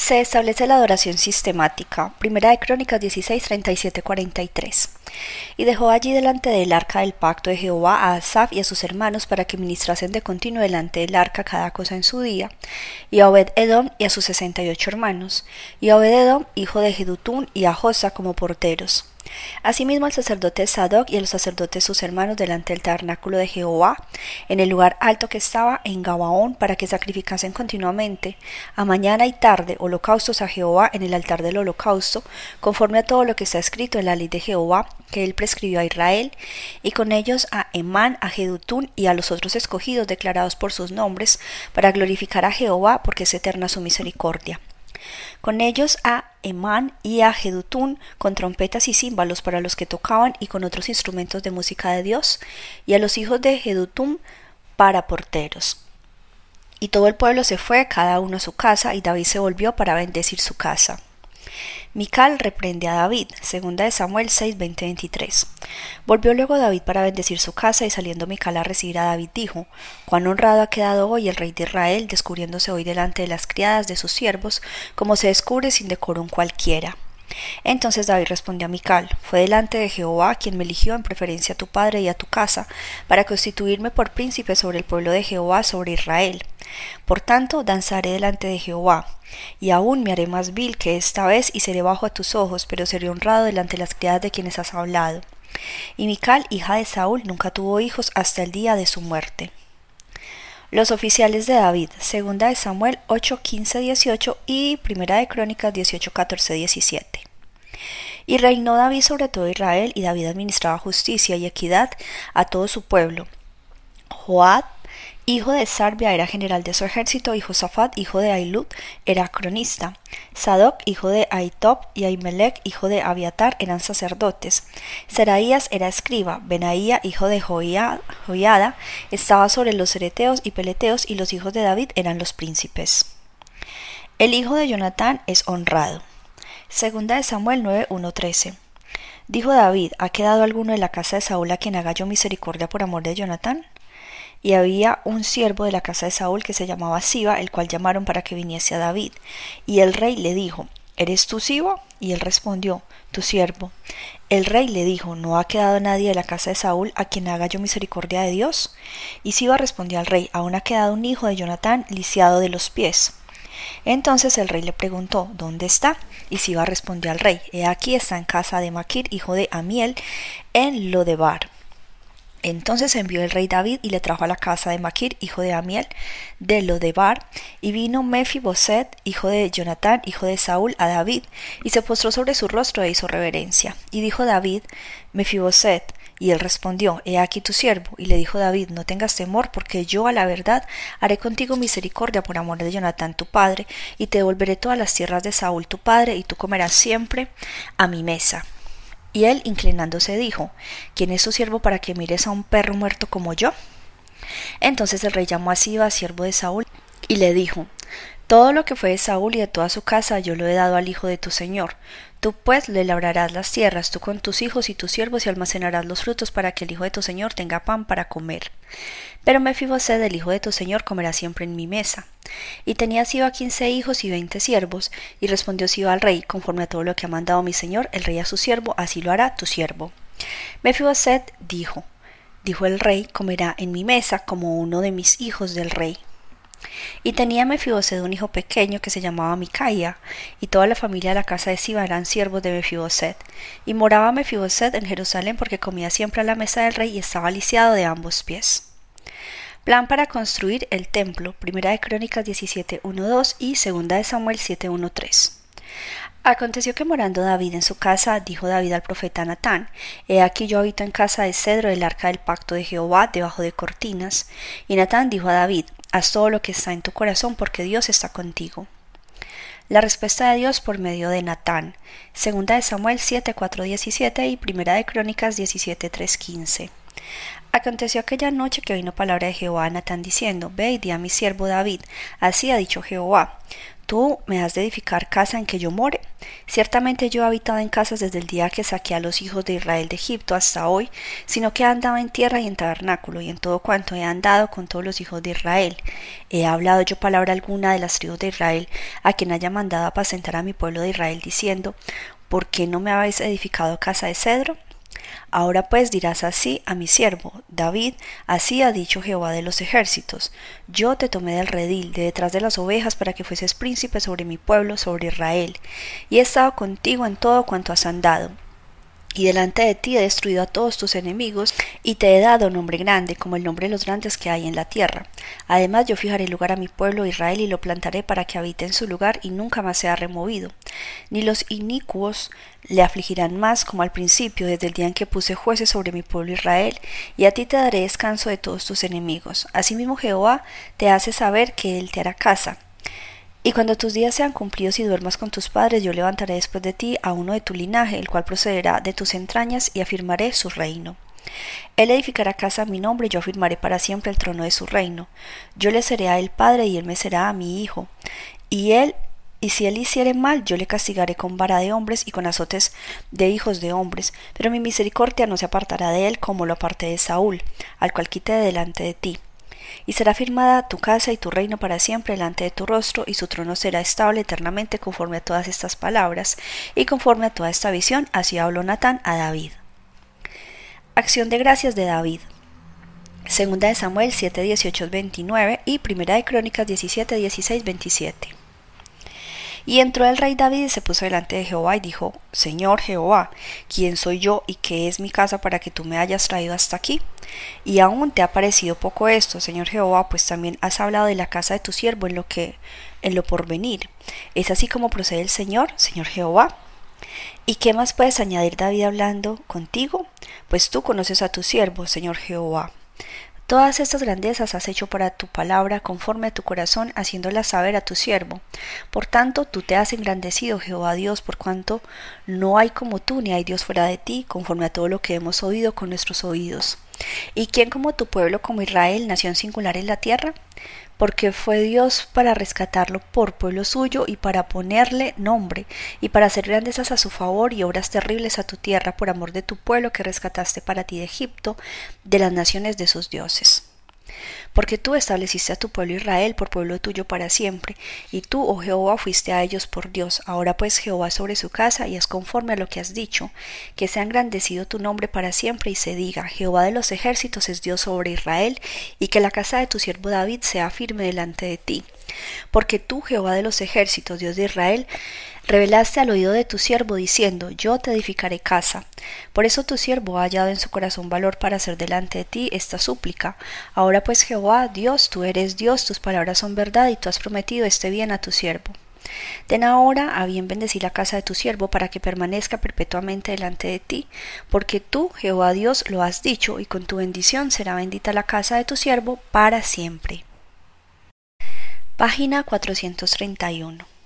Se establece la adoración sistemática. Primera de Crónicas 16, 37, 43. Y dejó allí delante del arca del pacto de Jehová a Asaf y a sus hermanos para que ministrasen de continuo delante del arca cada cosa en su día, y a Obed Edom y a sus sesenta y ocho hermanos, y a Obed Edom, hijo de Jedutún, y a Josa como porteros Asimismo el sacerdote Sadoc y los sacerdotes sus hermanos delante del tabernáculo de Jehová, en el lugar alto que estaba en Gabaón, para que sacrificasen continuamente, a mañana y tarde, holocaustos a Jehová en el altar del holocausto, conforme a todo lo que está escrito en la ley de Jehová, que él prescribió a Israel, y con ellos a Emán, a Jedutún y a los otros escogidos declarados por sus nombres, para glorificar a Jehová, porque es eterna su misericordia con ellos a Emán y a Jedutún con trompetas y címbalos para los que tocaban y con otros instrumentos de música de Dios, y a los hijos de Jedutún para porteros. Y todo el pueblo se fue, cada uno a su casa, y David se volvió para bendecir su casa. Mical reprende a David, segunda de Samuel 6, 20, 23. Volvió luego David para bendecir su casa y saliendo Mical a recibir a David dijo, cuán honrado ha quedado hoy el rey de Israel, descubriéndose hoy delante de las criadas de sus siervos, como se descubre sin decorum cualquiera. Entonces David respondió a Mical, fue delante de Jehová quien me eligió en preferencia a tu padre y a tu casa, para constituirme por príncipe sobre el pueblo de Jehová, sobre Israel. Por tanto, danzaré delante de Jehová, y aún me haré más vil que esta vez y seré bajo a tus ojos, pero seré honrado delante de las criadas de quienes has hablado. Y Mical, hija de Saúl, nunca tuvo hijos hasta el día de su muerte. Los oficiales de David, segunda de Samuel 8, 15, 18 y primera de Crónicas 18, 14, 17. Y reinó David sobre todo Israel, y David administraba justicia y equidad a todo su pueblo. Joab, hijo de Sarbia, era general de su ejército, y Josafat, hijo de Ailud, era cronista. Sadoc, hijo de Aitob, y Ahimelech, hijo de Abiatar, eran sacerdotes. Seraías era escriba. Benaía, hijo de Joiada, estaba sobre los ereteos y peleteos, y los hijos de David eran los príncipes. El hijo de Jonatán es honrado. Segunda de Samuel 9, Dijo David, ¿ha quedado alguno de la casa de Saúl a quien haga yo misericordia por amor de Jonatán? Y había un siervo de la casa de Saúl que se llamaba Siba, el cual llamaron para que viniese a David. Y el rey le dijo, ¿Eres tú Siba? Y él respondió, tu siervo. El rey le dijo, ¿no ha quedado nadie de la casa de Saúl a quien haga yo misericordia de Dios? Y Siba respondió al rey, aún ha quedado un hijo de Jonatán lisiado de los pies. Entonces el rey le preguntó, ¿dónde está? Y Siba respondió al rey, He aquí está en casa de Maquir, hijo de Amiel, en Lodebar. Entonces envió el rey David y le trajo a la casa de Maquir, hijo de Amiel, de Lodebar, y vino Mefiboset, hijo de Jonatán, hijo de Saúl, a David, y se postró sobre su rostro e hizo reverencia. Y dijo David, Mefiboset, y él respondió, He aquí tu siervo. Y le dijo David, No tengas temor, porque yo a la verdad haré contigo misericordia por amor de Jonatán tu padre, y te devolveré todas las tierras de Saúl tu padre, y tú comerás siempre a mi mesa. Y él, inclinándose, dijo, ¿quién es tu siervo para que mires a un perro muerto como yo? Entonces el rey llamó a Siba, siervo de Saúl, y le dijo, todo lo que fue de Saúl y de toda su casa yo lo he dado al hijo de tu señor. Tú pues le labrarás las tierras, tú con tus hijos y tus siervos, y almacenarás los frutos para que el hijo de tu señor tenga pan para comer. Pero Mefiboset, el hijo de tu señor, comerá siempre en mi mesa. Y tenía Siba quince hijos y veinte siervos, y respondió Siba al rey, conforme a todo lo que ha mandado mi señor, el rey a su siervo, así lo hará tu siervo. Mefiboset dijo, dijo el rey, comerá en mi mesa como uno de mis hijos del rey. Y tenía Mefiboset un hijo pequeño que se llamaba Micaía, y toda la familia de la casa de Siba eran siervos de Mefiboset. Y moraba Mefiboset en Jerusalén porque comía siempre a la mesa del rey y estaba lisiado de ambos pies. Plan para construir el templo, Primera de Crónicas 17.1.2 y Segunda de Samuel 7.1.3. Aconteció que morando David en su casa, dijo David al profeta Natán, He aquí yo habito en casa de cedro del arca del pacto de Jehová, debajo de cortinas. Y Natán dijo a David, Haz todo lo que está en tu corazón, porque Dios está contigo. La respuesta de Dios por medio de Natán, segunda de Samuel 7, 4, 17 y primera de Crónicas 17, 3, 15. Aconteció aquella noche que vino palabra de Jehová a Natán diciendo, Ve y di a mi siervo David, así ha dicho Jehová, tú me has de edificar casa en que yo more. Ciertamente yo he habitado en casas desde el día que saqué a los hijos de Israel de Egipto hasta hoy, sino que he andado en tierra y en tabernáculo, y en todo cuanto he andado con todos los hijos de Israel. He hablado yo palabra alguna de las tribus de Israel, a quien haya mandado apacentar a mi pueblo de Israel, diciendo, ¿por qué no me habéis edificado casa de cedro? Ahora pues dirás así a mi siervo David, así ha dicho Jehová de los ejércitos, yo te tomé del redil, de detrás de las ovejas, para que fueses príncipe sobre mi pueblo, sobre Israel, y he estado contigo en todo cuanto has andado, y delante de ti he destruido a todos tus enemigos, y te he dado nombre grande, como el nombre de los grandes que hay en la tierra. Además yo fijaré lugar a mi pueblo Israel y lo plantaré para que habite en su lugar y nunca más sea removido. Ni los inicuos le afligirán más como al principio, desde el día en que puse jueces sobre mi pueblo Israel, y a ti te daré descanso de todos tus enemigos. Asimismo Jehová te hace saber que él te hará casa y cuando tus días sean cumplidos y duermas con tus padres, yo levantaré después de ti a uno de tu linaje, el cual procederá de tus entrañas, y afirmaré su reino. Él edificará casa a mi nombre, y yo afirmaré para siempre el trono de su reino. Yo le seré a él padre, y él me será a mi hijo. Y él y si él hiciere mal, yo le castigaré con vara de hombres y con azotes de hijos de hombres, pero mi misericordia no se apartará de él como lo aparté de Saúl, al cual quité delante de ti y será firmada tu casa y tu reino para siempre delante de tu rostro, y su trono será estable eternamente conforme a todas estas palabras, y conforme a toda esta visión, así habló Natán a David. Acción de gracias de David. Segunda de Samuel 7, 18, 29 y Primera de Crónicas 17, 16, 27. Y entró el rey David y se puso delante de Jehová y dijo, Señor Jehová, ¿quién soy yo y qué es mi casa para que tú me hayas traído hasta aquí? Y aún te ha parecido poco esto, Señor Jehová, pues también has hablado de la casa de tu siervo en lo que en lo porvenir. ¿Es así como procede el Señor, Señor Jehová? ¿Y qué más puedes añadir David hablando contigo? Pues tú conoces a tu siervo, Señor Jehová. Todas estas grandezas has hecho para tu palabra conforme a tu corazón, haciéndolas saber a tu siervo. Por tanto, tú te has engrandecido, Jehová Dios, por cuanto no hay como tú, ni hay Dios fuera de ti, conforme a todo lo que hemos oído con nuestros oídos. ¿Y quién como tu pueblo, como Israel, nación singular en la tierra? Porque fue Dios para rescatarlo por pueblo suyo y para ponerle nombre, y para hacer grandezas a su favor y obras terribles a tu tierra por amor de tu pueblo que rescataste para ti de Egipto, de las naciones de sus dioses. Porque tú estableciste a tu pueblo Israel por pueblo tuyo para siempre, y tú, oh Jehová, fuiste a ellos por Dios. Ahora pues Jehová sobre su casa, y es conforme a lo que has dicho, que sea engrandecido tu nombre para siempre, y se diga, Jehová de los ejércitos es Dios sobre Israel, y que la casa de tu siervo David sea firme delante de ti. Porque tú, Jehová de los ejércitos, Dios de Israel, revelaste al oído de tu siervo diciendo, yo te edificaré casa. Por eso tu siervo ha hallado en su corazón valor para hacer delante de ti esta súplica. Ahora pues Jehová, Dios, tú eres Dios, tus palabras son verdad y tú has prometido este bien a tu siervo. Ten ahora a bien bendecir la casa de tu siervo para que permanezca perpetuamente delante de ti, porque tú, Jehová Dios, lo has dicho, y con tu bendición será bendita la casa de tu siervo para siempre. Página 431